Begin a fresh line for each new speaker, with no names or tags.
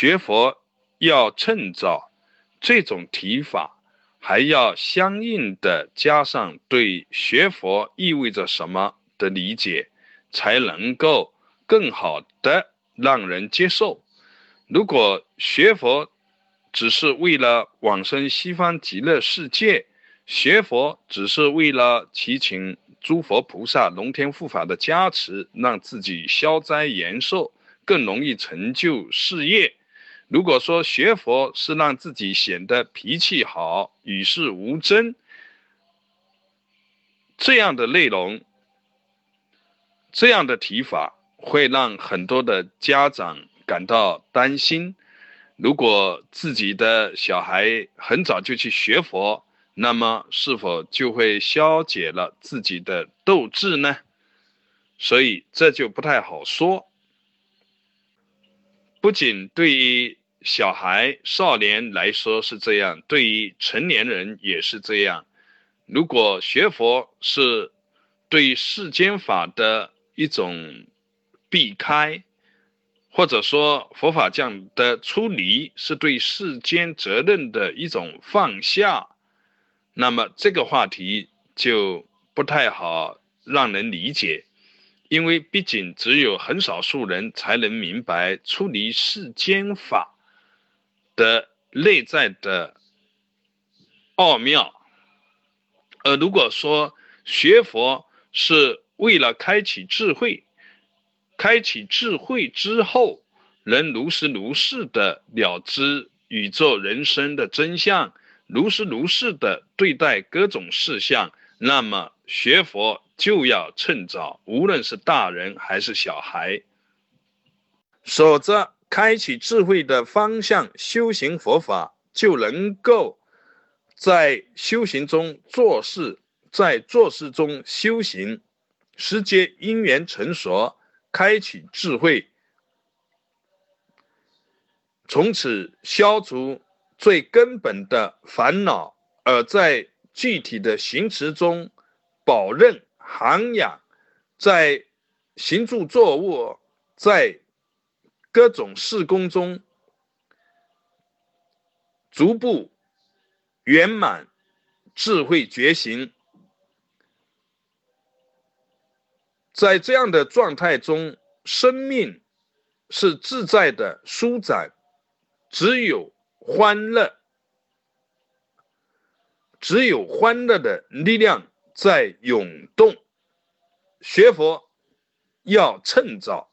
学佛要趁早，这种提法还要相应的加上对学佛意味着什么的理解，才能够更好的让人接受。如果学佛只是为了往生西方极乐世界，学佛只是为了祈请诸佛菩萨、龙天护法的加持，让自己消灾延寿，更容易成就事业。如果说学佛是让自己显得脾气好、与世无争，这样的内容、这样的提法，会让很多的家长感到担心。如果自己的小孩很早就去学佛，那么是否就会消解了自己的斗志呢？所以这就不太好说。不仅对于小孩、少年来说是这样，对于成年人也是这样。如果学佛是对世间法的一种避开，或者说佛法讲的出离是对世间责任的一种放下，那么这个话题就不太好让人理解。因为毕竟只有很少数人才能明白出离世间法。的内在的奥妙，呃，如果说学佛是为了开启智慧，开启智慧之后能如实如是的了知宇宙人生的真相，如实如是的对待各种事项，那么学佛就要趁早，无论是大人还是小孩，守着。开启智慧的方向，修行佛法就能够在修行中做事，在做事中修行，时节因缘成熟，开启智慧，从此消除最根本的烦恼，而在具体的行持中保任涵养，在行住坐卧，在。各种事工中，逐步圆满智慧觉醒，在这样的状态中，生命是自在的舒展，只有欢乐，只有欢乐的力量在涌动。学佛要趁早。